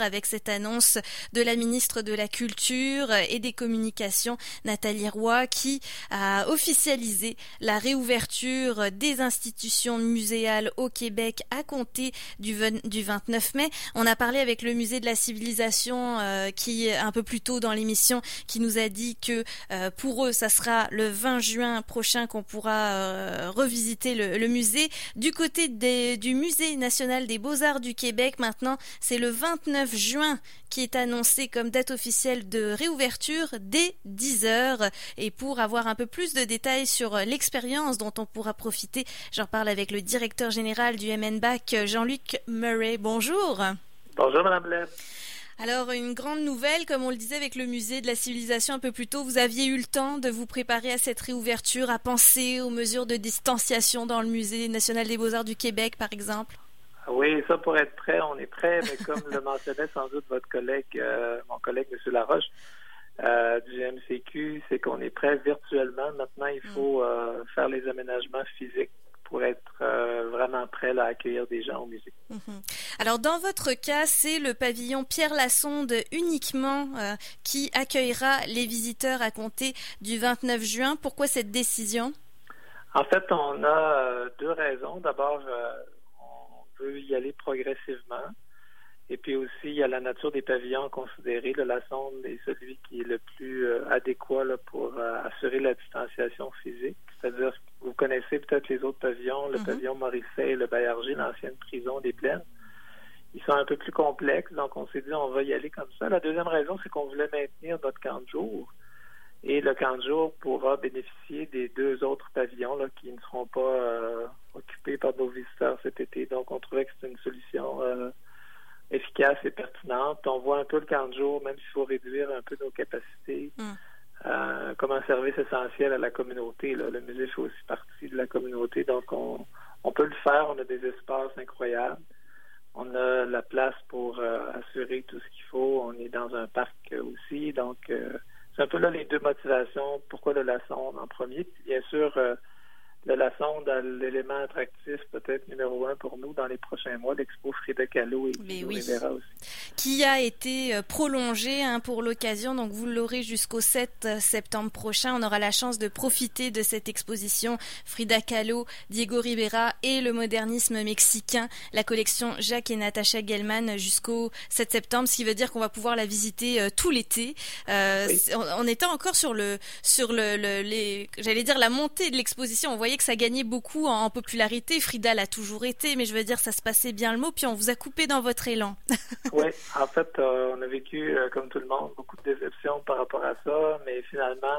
avec cette annonce de la ministre de la Culture et des Communications, Nathalie Roy, qui a officialisé la réouverture des institutions muséales au Québec à compter du, 29 mai. On a parlé avec le musée de la civilisation euh, qui, un peu plus tôt dans l'émission, qui nous a dit que euh, pour eux, ça sera le 20 juin prochain qu'on pourra euh, revisiter le, musée. Du côté du musée national des beaux-arts du Québec, maintenant, c'est le 29 juin qui est annoncé comme date officielle de réouverture dès 10 heures. Et pour avoir un peu plus de détails sur l'expérience dont on pourra profiter, j'en parle avec le directeur général du MNBAC, Jean-Luc Murray. Bonjour. Bonjour, Madame Blaise. Alors, une grande nouvelle, comme on le disait avec le musée de la civilisation un peu plus tôt, vous aviez eu le temps de vous préparer à cette réouverture, à penser aux mesures de distanciation dans le musée national des beaux-arts du Québec, par exemple? Oui, ça pour être prêt, on est prêt, mais comme le mentionnait sans doute votre collègue, euh, mon collègue M. Laroche, euh, du MCQ, c'est qu'on est prêt virtuellement. Maintenant, il faut mm. euh, faire les aménagements physiques pour être euh, vraiment prêt à accueillir des gens au musée. Mhm. Alors, dans votre cas, c'est le pavillon Pierre Lassonde uniquement euh, qui accueillera les visiteurs à compter du 29 juin. Pourquoi cette décision? En fait, on a euh, deux raisons. D'abord, on veut y aller progressivement. Et puis aussi, il y a la nature des pavillons considérés. la sonde est celui qui est le plus adéquat pour assurer la distanciation physique. C'est-à-dire, vous connaissez peut-être les autres pavillons, le mhm. pavillon Morisset et le Bayargé, l'ancienne prison des Plaines. Ils sont un peu plus complexes, donc on s'est dit on va y aller comme ça. La deuxième raison, c'est qu'on voulait maintenir notre camp de jour. Et le camp de jour pourra bénéficier des deux autres pavillons là, qui ne seront pas euh, occupés par nos visiteurs cet été. Donc, on trouvait que c'était une solution euh, efficace et pertinente. On voit un peu le camp de jour, même s'il faut réduire un peu nos capacités. Mm. Euh, comme un service essentiel à la communauté. Le musée fait aussi partie de la communauté, donc on, peut le faire. On a des espaces incroyables. On a la place pour assurer tout ce qu'il faut. On est dans un parc aussi, donc c'est un peu là les deux motivations. Pourquoi le laçon en premier? Bien sûr, le la sonde a l'élément attractif peut-être numéro un pour nous dans les prochains mois, l'expo Frida Kahlo et Mais oui. aussi. Qui a été euh, prolongé hein, pour l'occasion, donc vous l'aurez jusqu'au 7 euh, septembre prochain. On aura la chance de profiter de cette exposition Frida Kahlo, Diego Rivera et le modernisme mexicain, la collection Jacques et Natacha Gelman jusqu'au 7 septembre, ce qui veut dire qu'on va pouvoir la visiter euh, tout l'été. on, était encore sur le sur le, les j'allais dire la montée de l'exposition. On voyait que ça gagnait beaucoup en, popularité. Frida l'a toujours été, mais je veux dire, ça se passait bien le mot, puis on vous a coupé dans votre élan. oui, en fait, euh, on a vécu, euh, comme tout le monde, beaucoup de déceptions par rapport à ça, mais finalement,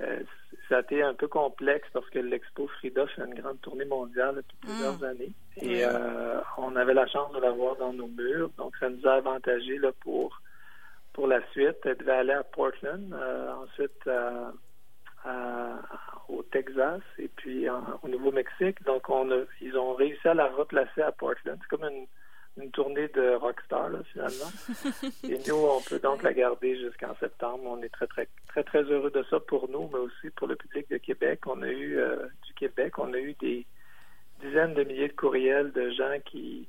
euh, ça a été un peu complexe parce que l'Expo Frida fait une grande tournée mondiale depuis plusieurs mm. années. Et on avait la chance de la voir dans nos murs, donc ça nous a avantagé là, pour, pour la suite. Elle devait aller à Portland, ensuite au Texas et puis au Nouveau-Mexique. Donc, on a, ils ont réussi à la replacer à Portland. C'est comme une, une tournée de rockstar, là, finalement. et nous, on peut donc la garder jusqu'en septembre. On est très, très, très, très heureux de ça pour nous, mais aussi pour le public de Québec. On a eu, euh, du Québec, on a eu des dizaines de milliers de courriels de gens qui,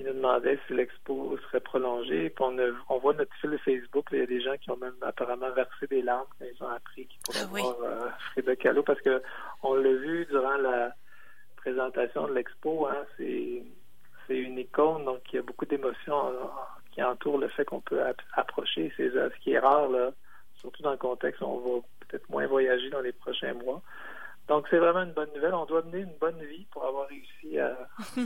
qui nous demandaient si l'expo serait prolongée. Puis on, on voit notre fil Facebook, il y a des gens qui ont même apparemment versé des larmes quand ils ont appris qu'ils pourraient ah voir euh, Frida Kahlo. Parce que on l'a vu durant la présentation de l'expo, hein, c'est une icône, donc il y a beaucoup d'émotions qui entourent le fait qu'on peut approcher. Ces ce qui est rare, là, surtout dans le contexte où on va peut-être moins voyager dans les prochains mois. Donc, c'est vraiment une bonne nouvelle. On doit mener une bonne vie pour avoir réussi à,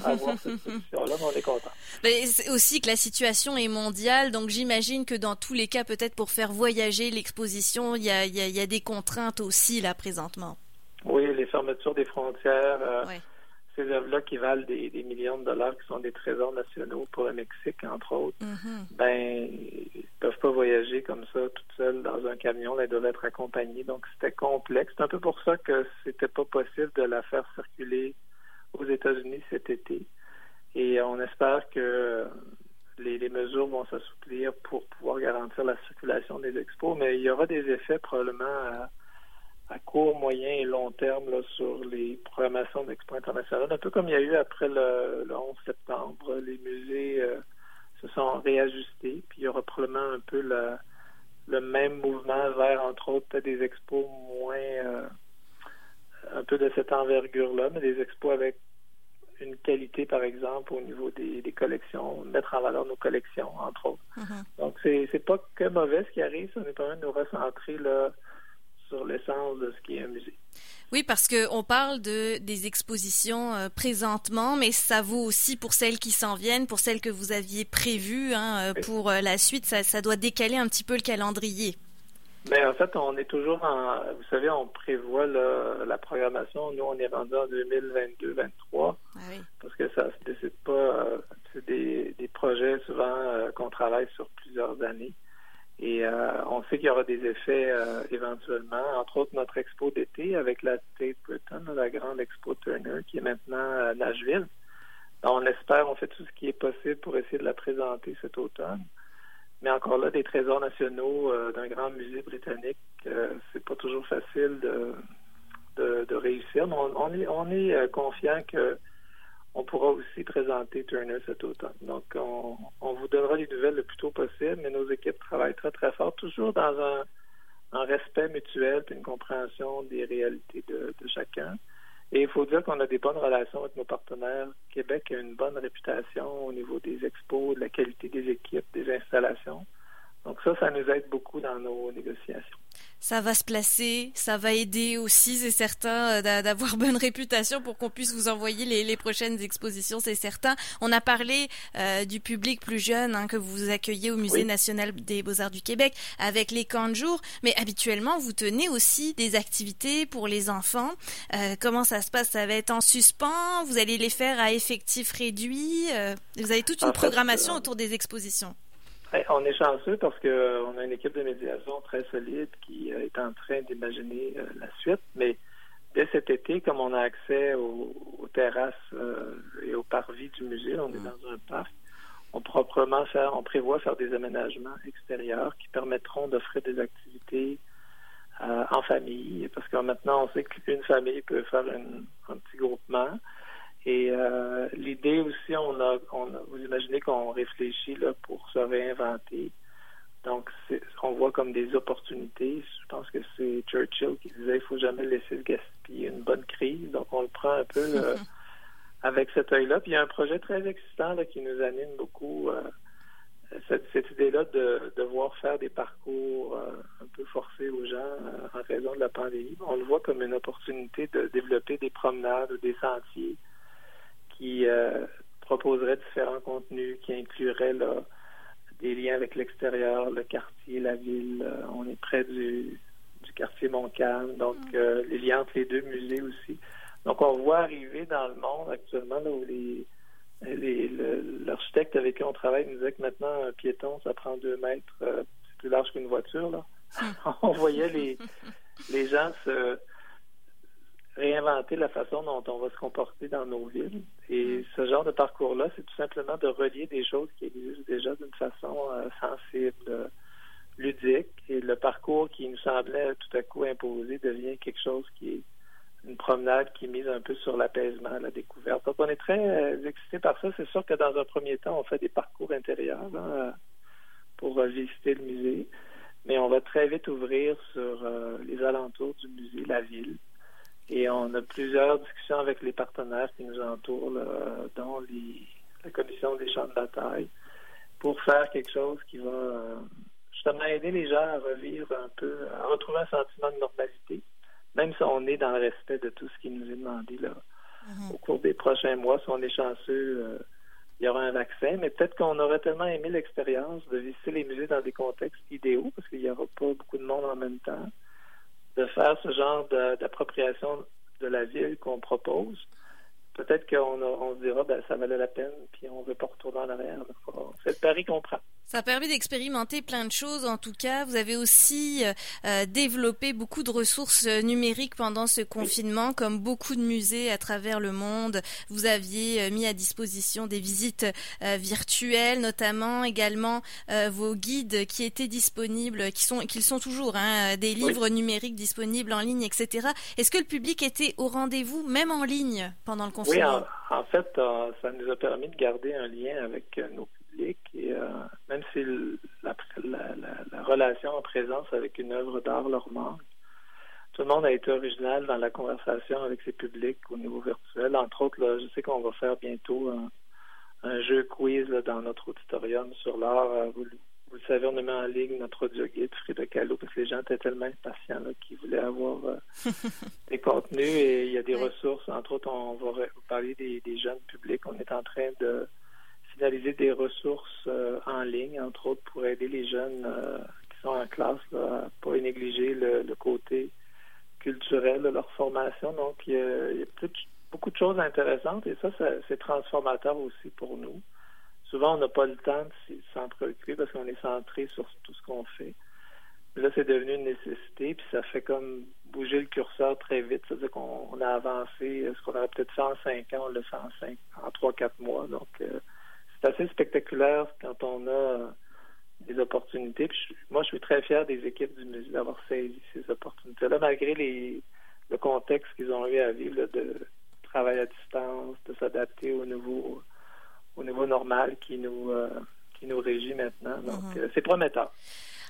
avoir cette solution-là, mais on est content. Mais c'est aussi que la situation est mondiale, donc j'imagine que dans tous les cas, peut-être pour faire voyager l'exposition, il y a, des contraintes aussi, là, présentement. Oui, les fermetures des frontières. Euh, ces œuvres-là qui valent des, millions de dollars, qui sont des trésors nationaux pour le Mexique, entre autres, mm-hmm. ben, peuvent pas voyager comme ça toutes seules dans un camion. Elles doivent être accompagnées. Donc, c'était complexe. C'est un peu pour ça que c'était pas possible de la faire circuler aux États-Unis cet été. Et on espère que les, mesures vont s'assouplir pour pouvoir garantir la circulation des expos, mais il y aura des effets probablement à court, moyen et long terme sur les programmations d'Expo internationales, un peu comme il y a eu après le, 11 septembre. Les musées euh, sont réajustés, puis il y aura probablement un peu le, le même mouvement vers, entre autres, des expos moins, euh, un peu de cette envergure-là, mais des expos avec une qualité, par exemple, au niveau des, collections, mettre en valeur nos collections, entre autres. Mm-hmm. Donc, c'est, c'est pas que mauvais ce qui arrive, ça nous permet de nous recentrer là, sur l'essence de ce qui est un musée. Oui, parce qu'on parle de des expositions euh, présentement, mais ça vaut aussi pour celles qui s'en viennent, pour celles que vous aviez prévues hein, euh, pour euh, la suite. Ça, ça, doit décaler un petit peu le calendrier. Mais en fait, on est toujours en. Vous savez, on prévoit la programmation. Nous, on est rendu en 2022-2023 ah parce que ça se décide pas. c'est des, des projets souvent qu'on travaille sur plusieurs années. Et euh, on sait qu'il y aura des effets euh, éventuellement, entre autres notre expo d'été avec la Tate Britain, la grande expo Turner, qui est maintenant à Nashville. On espère, on fait tout ce qui est possible pour essayer de la présenter cet automne. Mais encore là, des trésors nationaux euh, d'un grand musée britannique, c'est pas toujours facile de, réussir. Mais on, est, on est confiant que on pourra aussi présenter Turner cet automne. Donc, on, vous donnera les nouvelles le plus tôt possible, mais nos équipes travaillent très, très fort, toujours dans un, respect mutuel une compréhension des réalités de, chacun. Et il faut dire qu'on a des bonnes relations avec nos partenaires. Québec a une bonne réputation au niveau des expos, de la qualité des équipes, des installations. Donc ça, ça nous aide beaucoup dans nos négociations. Ça va se placer, ça va aider aussi, c'est certain, euh, d'avoir bonne réputation pour qu'on puisse vous envoyer les, prochaines expositions, c'est certain. On a parlé euh, du public plus jeune hein, que vous accueillez au Musée national des beaux-arts du Québec avec les camps de jour, mais habituellement, vous tenez aussi des activités pour les enfants. Euh, comment ça se passe? Ça va être en suspens? Vous allez les faire à effectif réduit? Vous avez toute une programmation autour des expositions. On est chanceux parce qu'on euh, a une équipe de médiation très solide qui euh, est en train d'imaginer euh, la suite. Mais dès cet été, comme on a accès aux, terrasses et aux parvis du musée, on est mm. dans un parc, on proprement faire, on prévoit faire des aménagements extérieurs qui permettront d'offrir des activités en famille, parce que maintenant on sait qu'une famille peut faire un petit groupement. Et euh, l'idée aussi, on a, on vous imaginez qu'on réfléchit là, pour se réinventer. Donc, on voit comme des opportunités. Je pense que c'est Churchill qui disait il faut jamais laisser gaspiller une bonne crise. Donc, on le prend un peu avec cet œil-là. Puis, il y a un projet très excitant là, qui nous anime beaucoup. Euh, cette, cette idée-là de devoir faire des parcours euh, un peu forcés aux gens en raison de la pandémie. On le voit comme une opportunité de développer des promenades ou des sentiers qui euh, proposerait différents contenus qui incluraient des liens avec l'extérieur, le quartier, la ville. Euh, on est près du, quartier Montcalm, donc mm. euh, les liens entre les deux musées aussi. Donc on voit arriver dans le monde actuellement là, où les l'architecte avec qui on travaille nous disait que maintenant un piéton ça prend deux mètres, c'est plus large qu'une voiture là. Mm. on voyait les les gens se réinventer la façon dont on va se comporter dans nos villes. Et mm. ce genre de parcours-là, c'est tout simplement de relier des choses qui existent déjà d'une façon euh, sensible, euh, ludique. Et le parcours qui nous semblait tout à coup imposé devient quelque chose qui est une promenade qui mise un peu sur l'apaisement, la découverte. Donc, on est très euh, excités par ça. C'est sûr que dans un premier temps, on fait des parcours intérieurs hein, pour visiter le musée. Mais on va très vite ouvrir sur les alentours du musée, la ville. Et on a plusieurs discussions avec les partenaires qui nous entourent, dont les, la Commission des champs de bataille, pour faire quelque chose qui va euh, justement aider les gens à revivre un peu, à retrouver un sentiment de normalité, même si on est dans le respect de tout ce qui nous est demandé là. Mm-hmm. Au cours des prochains mois, si on est chanceux, euh, il y aura un vaccin, mais peut-être qu'on aurait tellement aimé l'expérience de visiter les musées dans des contextes idéaux, parce qu'il n'y aura pas beaucoup de monde en même temps de faire ce genre d'appropriation de la ville qu'on propose, peut-être qu'on on se dira ben ça valait la peine, puis on ne veut pas retourner en arrière. C'est le pari qu'on prend. Ça permet d'expérimenter plein de choses. En tout cas, vous avez aussi euh, euh, développé beaucoup de ressources euh, numériques pendant ce confinement, comme beaucoup de musées à travers le monde. Vous aviez mis à disposition des visites virtuelles, notamment également vos guides qui étaient disponibles, qui sont, qu'ils sont toujours, hein, des livres numériques disponibles en ligne, etc. Est-ce que le public était au rendez-vous, même en ligne, pendant le confinement Oui, en, en fait, ça nous a permis de garder un lien avec nos publics et même si la, relation en présence avec une œuvre d'art leur manque, tout le monde a été original dans la conversation avec ses publics au niveau virtuel. Entre autres, là, je sais qu'on va faire bientôt un, jeu quiz dans notre auditorium sur l'art. Euh, vous, le savez, on a mis en ligne notre audio guide Frida Kahlo parce que les gens étaient tellement impatients qu'ils voulaient avoir euh, des contenus et il y a des ressources. Entre autres, on va parler des, jeunes publics. On est en train de finaliser des ressources euh, en ligne, entre autres, pour aider les jeunes qui sont en classe à ne pas négliger le côté culturelle de leur formation. Donc, il y a, beaucoup de choses intéressantes et ça, c'est transformateur aussi pour nous. Souvent, on n'a pas le temps de s'en préoccuper parce qu'on est centré sur tout ce qu'on fait. là, c'est devenu une nécessité, puis ça fait comme bouger le curseur très vite. C'est-à-dire qu'on a avancé, ce qu'on aurait peut-être fait en cinq ans, on le fait en cinq, en trois, quatre mois. Donc, euh, c'est assez spectaculaire quand on a des opportunités. moi, je suis très fier des équipes du musée d'avoir saisi ces opportunités-là, malgré les, le contexte qu'ils ont eu à vivre de travail à distance, de s'adapter au nouveau au niveau normal qui nous euh, qui nous régit maintenant. Donc, mm-hmm. euh, c'est prometteur.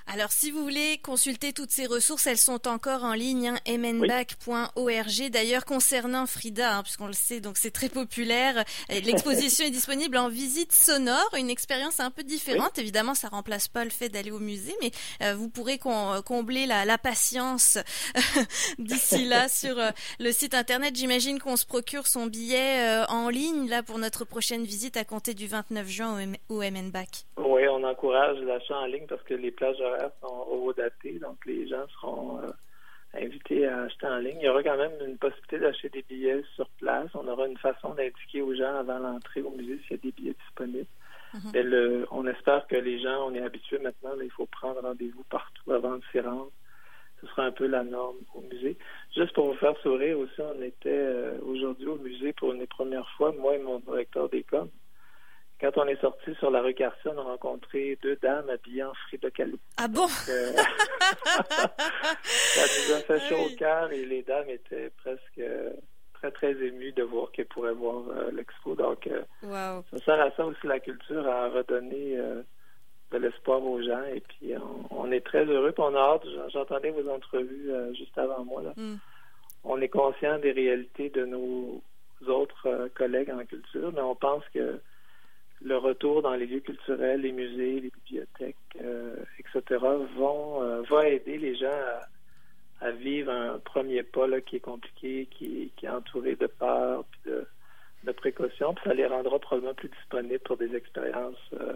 Alors, si vous voulez consulter toutes ces ressources, elles sont encore en ligne, hein, mnbac.org. D'ailleurs, concernant Frida, hein, puisqu'on le sait, donc c'est très populaire, l'exposition est disponible en visite sonore, une expérience un peu différente. Évidemment, ça remplace pas le fait d'aller au musée, mais euh, vous pourrez combler la, la patience d'ici là sur euh, le site internet. J'imagine qu'on se procure son billet euh, en ligne là pour notre prochaine visite à compter du 29 juin au, au MNBAC. Encourage l'achat en ligne parce que les plages sont horodatées, donc les gens seront euh, invités à acheter en ligne. Il y aura quand même une possibilité d'acheter des billets sur place. On aura une façon d'indiquer aux gens avant l'entrée au musée s'il y a des billets disponibles. Mhm. on espère que les gens, on est habitués maintenant, il faut prendre rendez-vous partout avant de s'y rendre. Ce sera un peu la norme au musée. Juste pour vous faire sourire aussi, on était euh, aujourd'hui au musée pour une des premières fois, moi et mon directeur d'école. Quand on est sorti sur la rue Carson, on a rencontré deux dames habillées en Frida Kahlo. Ah bon? Euh, ça nous a fait chaud au cœur et les dames étaient presque très, très émues de voir qu'elles pourraient voir euh, l'expo. Donc, euh, ça sert à ça aussi la culture, à redonner de l'espoir aux gens. Et puis, on, est très heureux. Puis on a hâte, j'entendais vos entrevues juste avant moi. Là. Hmm. On est conscient des réalités de nos autres collègues en culture, mais on pense que le retour dans les lieux culturels, les musées, les bibliothèques, euh, etc., vont euh, va aider les gens à, vivre un premier pas là, qui est compliqué, qui, qui est entouré de peur, de, de précautions, puis ça les rendra probablement plus disponibles pour des expériences euh,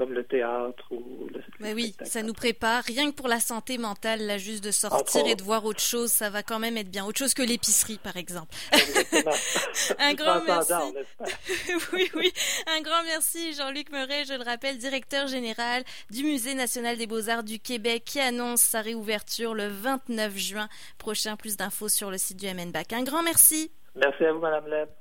comme le théâtre ou le Mais oui, ça nous prépare. Rien que pour la santé mentale, là, juste de sortir et de voir autre chose, ça va quand même être bien. Autre chose que l'épicerie, par exemple. un grand merci. oui, oui. Un grand merci, Jean-Luc Meuret, je le rappelle, directeur général du Musée national des beaux-arts du Québec, qui annonce sa réouverture le 29 juin prochain. Plus d'infos sur le site du MNBAC. Un grand merci. Merci à vous, Madame Leb.